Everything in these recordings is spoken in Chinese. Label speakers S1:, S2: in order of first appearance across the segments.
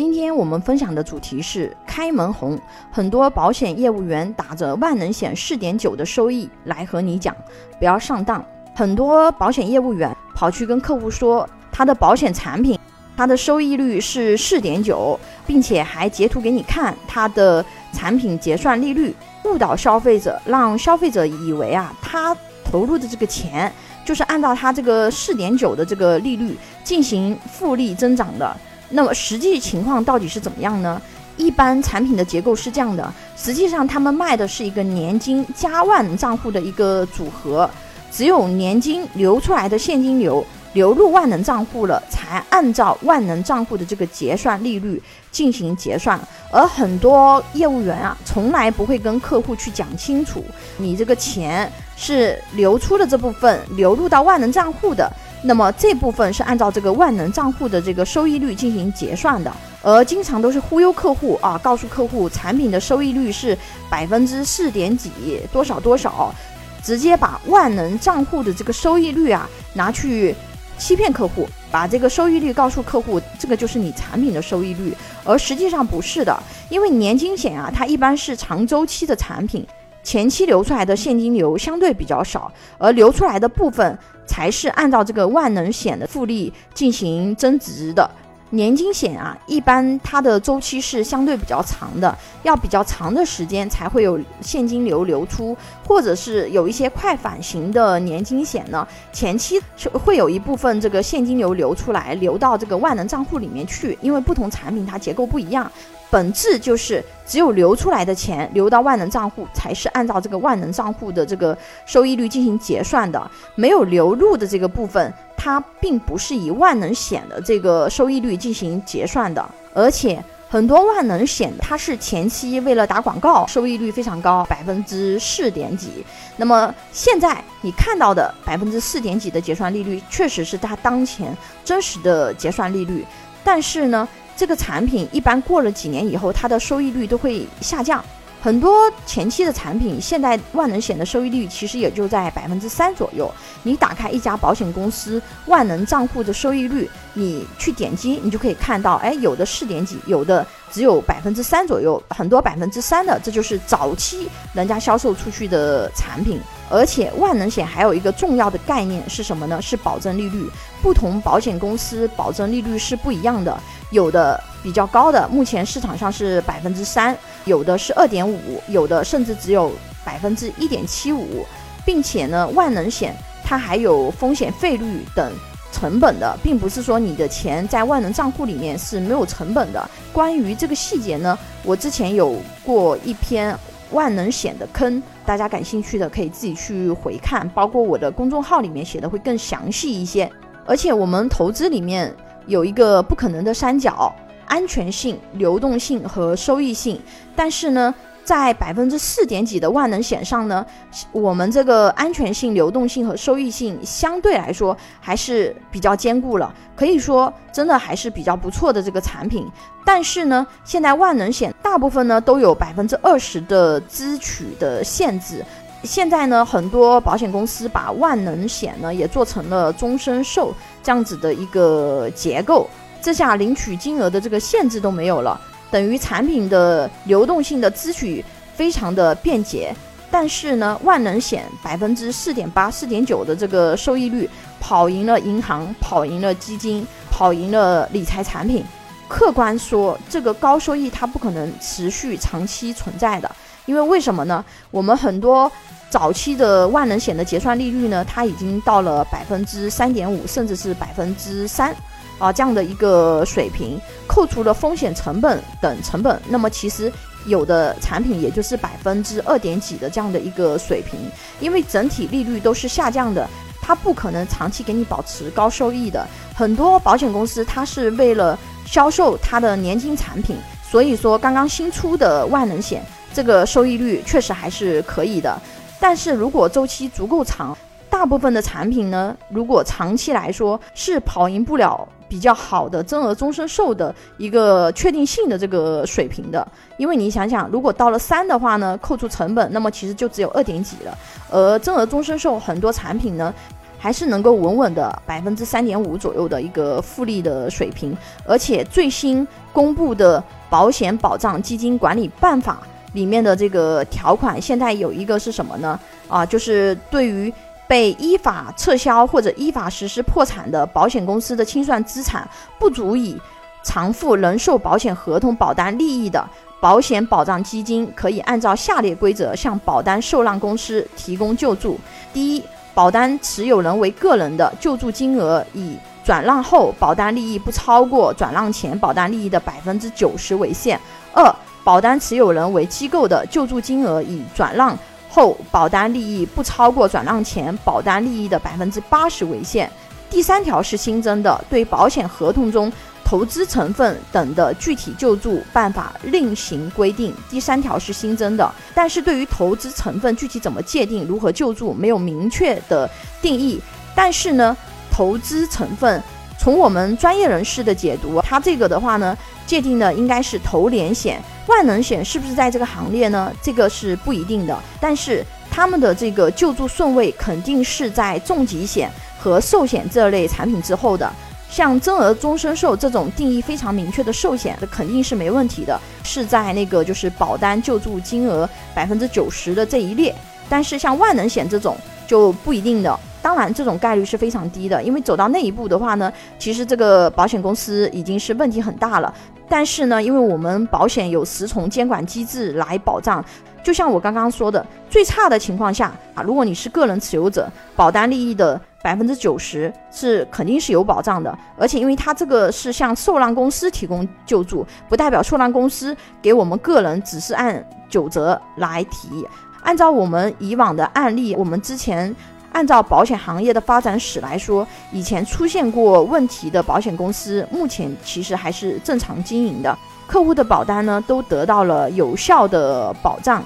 S1: 今天我们分享的主题是开门红，很多保险业务员打着万能险四点九的收益来和你讲，不要上当。很多保险业务员跑去跟客户说，他的保险产品，他的收益率是四点九，并且还截图给你看他的产品结算利率，误导消费者，让消费者以为啊，他投入的这个钱就是按照他这个四点九的这个利率进行复利增长的。那么实际情况到底是怎么样呢？一般产品的结构是这样的，实际上他们卖的是一个年金加万能账户的一个组合，只有年金流出来的现金流流入万能账户了，才按照万能账户的这个结算利率进行结算。而很多业务员啊，从来不会跟客户去讲清楚，你这个钱是流出的这部分流入到万能账户的。那么这部分是按照这个万能账户的这个收益率进行结算的，而经常都是忽悠客户啊，告诉客户产品的收益率是百分之四点几多少多少，直接把万能账户的这个收益率啊拿去欺骗客户，把这个收益率告诉客户，这个就是你产品的收益率，而实际上不是的，因为年金险啊，它一般是长周期的产品。前期流出来的现金流相对比较少，而流出来的部分才是按照这个万能险的复利进行增值的。年金险啊，一般它的周期是相对比较长的，要比较长的时间才会有现金流流出，或者是有一些快返型的年金险呢，前期会有一部分这个现金流流出来，流到这个万能账户里面去，因为不同产品它结构不一样。本质就是只有流出来的钱流到万能账户，才是按照这个万能账户的这个收益率进行结算的。没有流入的这个部分，它并不是以万能险的这个收益率进行结算的。而且很多万能险，它是前期为了打广告，收益率非常高，百分之四点几。那么现在你看到的百分之四点几的结算利率，确实是它当前真实的结算利率。但是呢？这个产品一般过了几年以后，它的收益率都会下降。很多前期的产品，现在万能险的收益率其实也就在百分之三左右。你打开一家保险公司万能账户的收益率，你去点击，你就可以看到，哎，有的四点几，有的只有百分之三左右，很多百分之三的，这就是早期人家销售出去的产品。而且万能险还有一个重要的概念是什么呢？是保证利率。不同保险公司保证利率是不一样的，有的比较高的，目前市场上是百分之三，有的是二点五，有的甚至只有百分之一点七五，并且呢，万能险它还有风险费率等成本的，并不是说你的钱在万能账户里面是没有成本的。关于这个细节呢，我之前有过一篇。万能险的坑，大家感兴趣的可以自己去回看，包括我的公众号里面写的会更详细一些。而且我们投资里面有一个不可能的三角：安全性、流动性和收益性。但是呢？在百分之四点几的万能险上呢，我们这个安全性、流动性和收益性相对来说还是比较坚固了，可以说真的还是比较不错的这个产品。但是呢，现在万能险大部分呢都有百分之二十的支取的限制。现在呢，很多保险公司把万能险呢也做成了终身寿这样子的一个结构，这下领取金额的这个限制都没有了。等于产品的流动性的支取非常的便捷，但是呢，万能险百分之四点八、四点九的这个收益率，跑赢了银行，跑赢了基金，跑赢了理财产品。客观说，这个高收益它不可能持续长期存在的，因为为什么呢？我们很多早期的万能险的结算利率呢，它已经到了百分之三点五，甚至是百分之三。啊，这样的一个水平，扣除了风险成本等成本，那么其实有的产品也就是百分之二点几的这样的一个水平，因为整体利率都是下降的，它不可能长期给你保持高收益的。很多保险公司它是为了销售它的年金产品，所以说刚刚新出的万能险这个收益率确实还是可以的，但是如果周期足够长。大部分的产品呢，如果长期来说是跑赢不了比较好的增额终身寿的一个确定性的这个水平的，因为你想想，如果到了三的话呢，扣除成本，那么其实就只有二点几了。而增额终身寿很多产品呢，还是能够稳稳的百分之三点五左右的一个复利的水平，而且最新公布的保险保障基金管理办法里面的这个条款，现在有一个是什么呢？啊，就是对于被依法撤销或者依法实施破产的保险公司的清算资产不足以偿付人寿保险合同保单利益的。保险保障基金可以按照下列规则向保单受让公司提供救助：第一，保单持有人为个人的，救助金额以转让后保单利益不超过转让前保单利益的百分之九十为限；二，保单持有人为机构的，救助金额以转让后保单利益不超过转让前保单利益的百分之八十为限。第三条是新增的，对保险合同中。投资成分等的具体救助办法另行规定。第三条是新增的，但是对于投资成分具体怎么界定、如何救助没有明确的定义。但是呢，投资成分从我们专业人士的解读，它这个的话呢，界定的应该是投连险、万能险是不是在这个行列呢？这个是不一定的。但是他们的这个救助顺位肯定是在重疾险和寿险这类产品之后的。像增额终身寿这种定义非常明确的寿险，这肯定是没问题的，是在那个就是保单救助金额百分之九十的这一列。但是像万能险这种就不一定的，当然这种概率是非常低的，因为走到那一步的话呢，其实这个保险公司已经是问题很大了。但是呢，因为我们保险有十重监管机制来保障。就像我刚刚说的，最差的情况下啊，如果你是个人持有者，保单利益的百分之九十是肯定是有保障的。而且，因为它这个是向受让公司提供救助，不代表受让公司给我们个人只是按九折来提。按照我们以往的案例，我们之前按照保险行业的发展史来说，以前出现过问题的保险公司，目前其实还是正常经营的。客户的保单呢，都得到了有效的保障。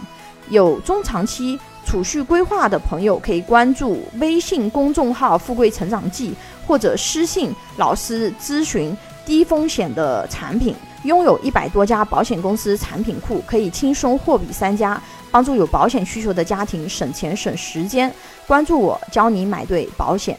S1: 有中长期储蓄规划的朋友，可以关注微信公众号“富贵成长记”，或者私信老师咨询低风险的产品。拥有一百多家保险公司产品库，可以轻松货比三家，帮助有保险需求的家庭省钱省时间。关注我，教你买对保险。